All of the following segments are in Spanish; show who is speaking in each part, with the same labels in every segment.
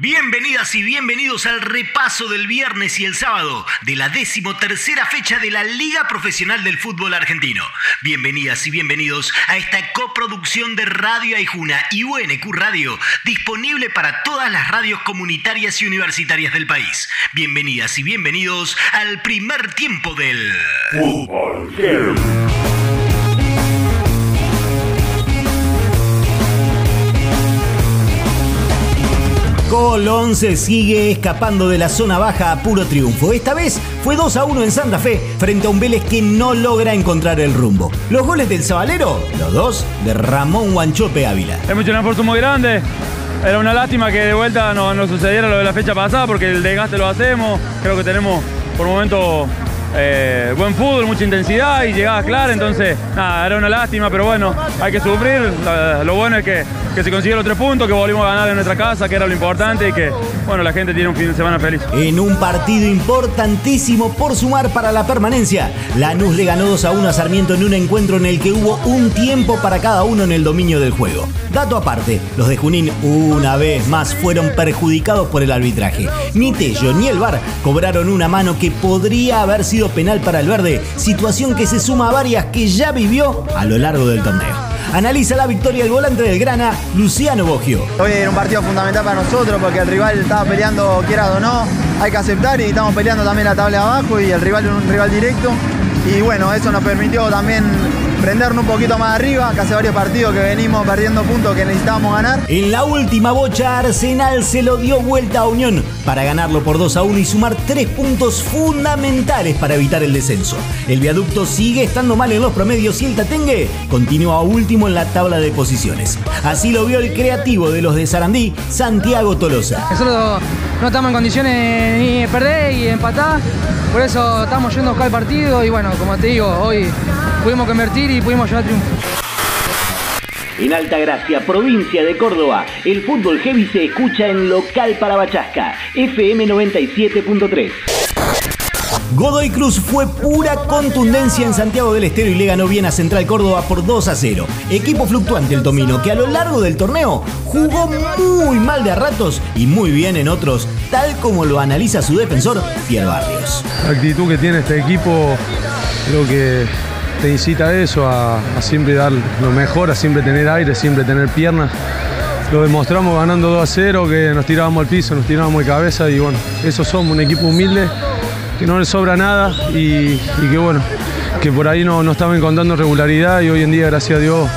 Speaker 1: Bienvenidas y bienvenidos al repaso del viernes y el sábado de la decimotercera fecha de la Liga Profesional del Fútbol Argentino. Bienvenidas y bienvenidos a esta coproducción de Radio Aijuna y UNQ Radio, disponible para todas las radios comunitarias y universitarias del país. Bienvenidas y bienvenidos al primer tiempo del Fútbol Colón se sigue escapando de la zona baja a puro triunfo. Esta vez fue 2 a 1 en Santa Fe frente a un Vélez que no logra encontrar el rumbo. Los goles del Zabalero, los dos de Ramón Guanchope Ávila.
Speaker 2: Hemos hecho un esfuerzo muy grande. Era una lástima que de vuelta no, no sucediera lo de la fecha pasada porque el desgaste lo hacemos. Creo que tenemos por momento eh, buen fútbol, mucha intensidad y llegada clara, entonces nada, era una lástima, pero bueno, hay que sufrir. Lo bueno es que, que se consiguieron los tres puntos, que volvimos a ganar en nuestra casa, que era lo importante y que bueno, la gente tiene un fin de semana feliz.
Speaker 1: En un partido importantísimo por sumar para la permanencia, Lanús le ganó 2 a 1 a Sarmiento en un encuentro en el que hubo un tiempo para cada uno en el dominio del juego. Dato aparte, los de Junín una vez más fueron perjudicados por el arbitraje. Ni Tello ni el VAR cobraron una mano que podría haber sido penal para el verde, situación que se suma a varias que ya vivió a lo largo del torneo. Analiza la victoria del volante del Grana, Luciano Boggio.
Speaker 3: Hoy era un partido fundamental para nosotros porque el rival estaba peleando, quiera o no, hay que aceptar y estamos peleando también la tabla abajo y el rival un rival directo. Y bueno, eso nos permitió también prendernos un poquito más arriba, que hace varios partidos que venimos perdiendo puntos que necesitábamos ganar.
Speaker 1: En la última bocha, Arsenal se lo dio vuelta a Unión para ganarlo por 2 a 1 y sumar tres puntos fundamentales para evitar el descenso. El viaducto sigue estando mal en los promedios y el Tatengue continúa último en la tabla de posiciones. Así lo vio el creativo de los de Sarandí, Santiago Tolosa.
Speaker 4: Nosotros no estamos en condiciones ni de perder y empatar, por eso estamos yendo acá al partido y bueno, como te digo, hoy pudimos convertir y pudimos llevar triunfo.
Speaker 1: En Altagracia, provincia de Córdoba, el fútbol heavy se escucha en local para Bachasca, FM 97.3. Godoy Cruz fue pura contundencia en Santiago del Estero y le ganó bien a Central Córdoba por 2 a 0. Equipo fluctuante el Tomino que a lo largo del torneo jugó muy mal de a ratos y muy bien en otros, tal como lo analiza su defensor, Pierre Barrios.
Speaker 5: La actitud que tiene este equipo creo que te incita a eso, a, siempre dar lo mejor, a siempre tener aire, siempre tener piernas. Lo demostramos ganando 2 a 0, que nos tirábamos al piso, nos tirábamos de cabeza y bueno, eso somos, un equipo humilde, que no le sobra nada y, que bueno, que por ahí no, no estaba encontrando regularidad y hoy en día, gracias a Dios,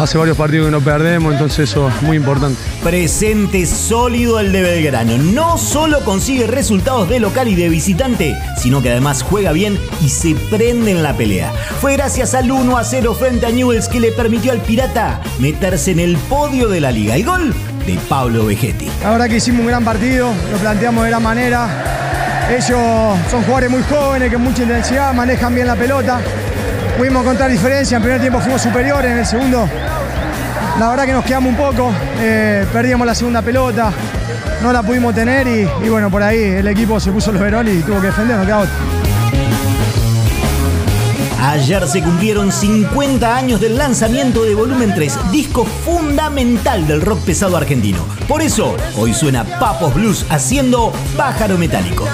Speaker 5: hace varios partidos que no perdemos, entonces eso es muy importante.
Speaker 1: Presente sólido el de Belgrano. No solo consigue resultados de local y de visitante, sino que además juega bien y se prende en la pelea. Fue gracias al 1 a 0 frente a Newells que le permitió al Pirata meterse en el podio de la liga. Y gol de Pablo Vegetti.
Speaker 6: La verdad que hicimos un gran partido, lo planteamos de gran manera. Ellos son jugadores muy jóvenes, con mucha intensidad, manejan bien la pelota. Pudimos contar diferencia, en primer tiempo fuimos superiores, en el segundo la verdad que nos quedamos un poco, eh, perdíamos la segunda pelota, no la pudimos tener y, bueno, por ahí el equipo se puso los verones y tuvo que defendernos, quedó
Speaker 1: Ayer se cumplieron 50 años del lanzamiento de Volumen 3, disco fundamental del rock pesado argentino. Por eso, hoy suena Papos Blues haciendo Pájaro Metálico.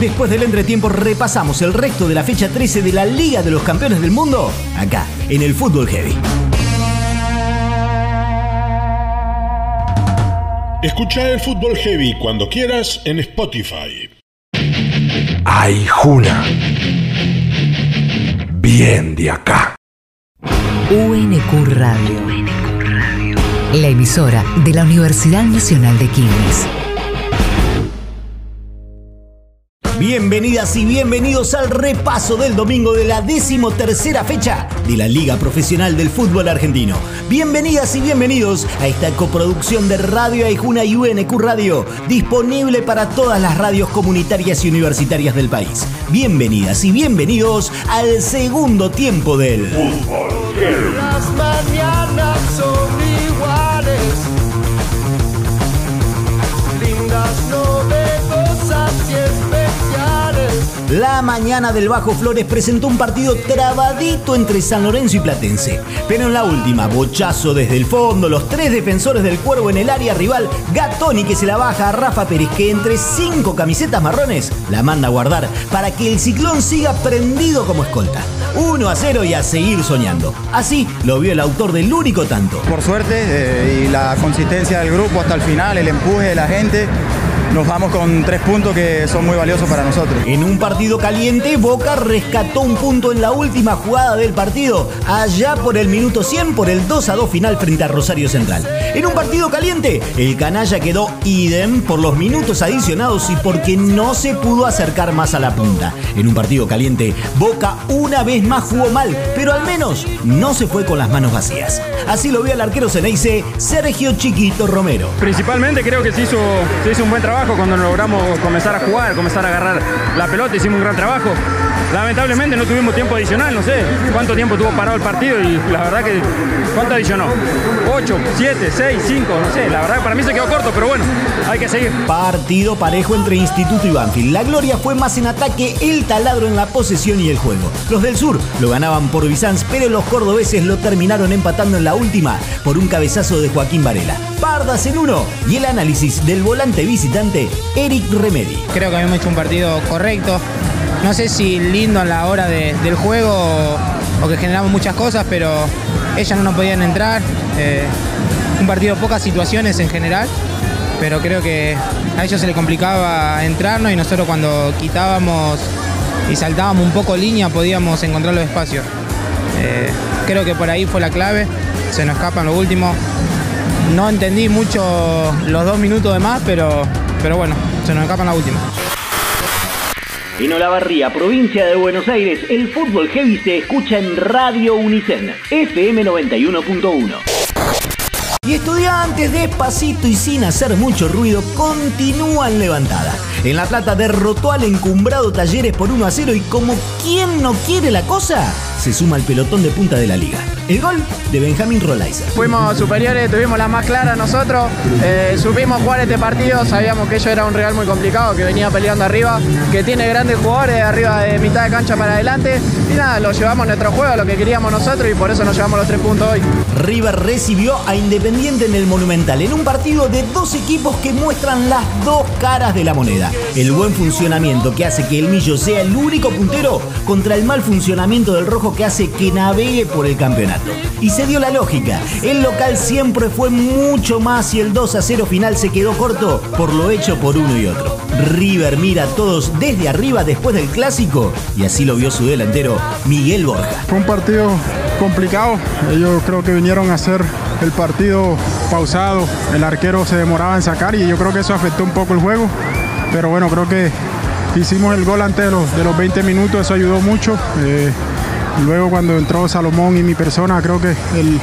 Speaker 1: Después del entretiempo repasamos el resto de la fecha 13 de la Liga de los Campeones del Mundo, acá, en el Fútbol Heavy.
Speaker 7: Escucha el Fútbol Heavy cuando quieras en Spotify.
Speaker 8: Ay, Juna. Bien de acá.
Speaker 9: UNQ Radio. La emisora de la Universidad Nacional de Quilmes.
Speaker 1: Bienvenidas y bienvenidos al repaso del domingo de la decimotercera fecha de la Liga Profesional del Fútbol Argentino. Bienvenidas y bienvenidos a esta coproducción de Radio Aijuna y UNQ Radio, disponible para todas las radios comunitarias y universitarias del país. Bienvenidas y bienvenidos al segundo tiempo del Fútbol. Las mañanas son iguales. Lindas la La mañana del Bajo Flores presentó un partido trabadito entre San Lorenzo y Platense. Pero en la última, bochazo desde el fondo, los tres defensores del cuervo en el área rival, Gatoni que se la baja a Rafa Pérez, que entre cinco camisetas marrones la manda a guardar para que el ciclón siga prendido como escolta. 1 a 0 y a seguir soñando. Así lo vio el autor del único tanto.
Speaker 3: Por suerte eh, y la consistencia del grupo hasta el final, el empuje de la gente, nos vamos con tres puntos que son muy valiosos para nosotros.
Speaker 1: En un partido caliente, Boca rescató un punto en la última jugada del partido, allá por el minuto 100 por el 2 a 2 final frente a Rosario Central. En un partido caliente, el canalla quedó idem por los minutos adicionados y porque no se pudo acercar más a la punta. En un partido caliente, Boca una vez más jugó mal, pero al menos no se fue con las manos vacías. Así lo vio el arquero Ceneice, Sergio Chiquito Romero.
Speaker 2: Principalmente creo que se hizo, se hizo un buen trabajo cuando logramos comenzar a jugar, comenzar a agarrar la pelota, hicimos un gran trabajo. Lamentablemente no tuvimos tiempo adicional, no sé cuánto tiempo tuvo parado el partido y la verdad que ¿cuánto adicionó? 8, 7, 6, 5, no sé, la verdad que para mí se quedó corto, pero bueno, hay que seguir.
Speaker 1: Partido parejo entre Instituto y Banfield. La gloria fue más en ataque, el taladro en la posesión y el juego. Los del sur lo ganaban por Bizanz, pero los cordobeses lo terminaron empatando en la última por un cabezazo de Joaquín Varela. Pardas en uno y el análisis del volante visitante Eric Remedi.
Speaker 10: Creo que habíamos hecho un partido correcto. No sé si lindo a la hora de- del juego o, que generamos muchas cosas, pero ellas no nos podían entrar. Eh, un partido pocas situaciones en general, pero creo que a ellos se les complicaba entrarnos y nosotros cuando quitábamos y saltábamos un poco línea podíamos encontrar los espacios. Eh, creo que por ahí fue la clave, se nos escapan lo último. No entendí mucho los dos minutos de más, pero, pero bueno, se nos escapan la última.
Speaker 1: En Olavarría, provincia de Buenos Aires, el fútbol heavy se escucha en Radio Unicen, FM 91.1. Y estudiantes, despacito y sin hacer mucho ruido, continúan levantada. En La Plata derrotó al encumbrado Talleres por 1 a 0 y como quien no quiere la cosa, se suma al pelotón de punta de la liga. El gol de Benjamín Rolaiser.
Speaker 11: Fuimos superiores, tuvimos la más clara nosotros, eh, supimos jugar este partido, sabíamos que ello era un rival muy complicado, que venía peleando arriba, que tiene grandes jugadores arriba de mitad de cancha para adelante y nada, lo llevamos nuestro juego, lo que queríamos nosotros y por eso nos llevamos los tres puntos hoy.
Speaker 1: River recibió a Independiente en el Monumental, en un partido de dos equipos que muestran las dos caras de la moneda. El buen funcionamiento que hace que el Millo sea el único puntero contra el mal funcionamiento del Rojo que hace que navegue por el campeonato. Y se dio la lógica, el local siempre fue mucho más y el 2 a 0 final se quedó corto por lo hecho por uno y otro. River mira a todos desde arriba después del clásico y así lo vio su delantero Miguel Borja.
Speaker 12: Fue un partido complicado. Ellos creo que vinieron a hacer el partido pausado. El arquero se demoraba en sacar y yo creo que eso afectó un poco el juego. Pero bueno, creo que hicimos el gol antes de los, de los 20 minutos, eso ayudó mucho. Eh, luego cuando entró Salomón y mi persona, creo que el-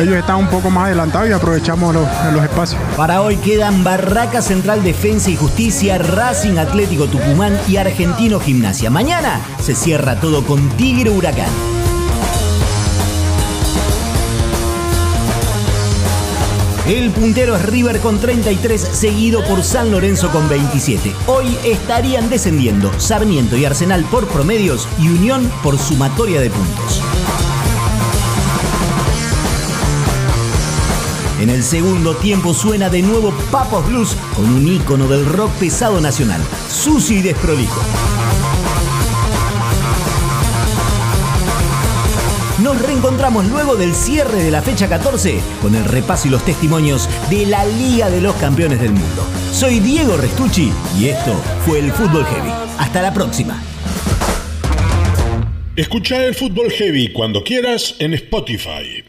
Speaker 12: ellos estaban un poco más adelantados y aprovechamos los, los espacios.
Speaker 1: Para hoy quedan Barraca Central Defensa y Justicia, Racing Atlético Tucumán y Argentino Gimnasia. Mañana se cierra todo con Tigre Huracán. El puntero es River con 33, seguido por San Lorenzo con 27. Hoy estarían descendiendo Sarmiento y Arsenal por promedios y Unión por sumatoria de puntos. En el segundo tiempo suena de nuevo Papos Blues con un ícono del rock pesado nacional, sucio y desprolijo. Nos reencontramos luego del cierre de la fecha 14 con el repaso y los testimonios de la Liga de los Campeones del Mundo. Soy Diego Restucci y esto fue el Fútbol Heavy. Hasta la próxima.
Speaker 7: Escucha el fútbol heavy cuando quieras en Spotify.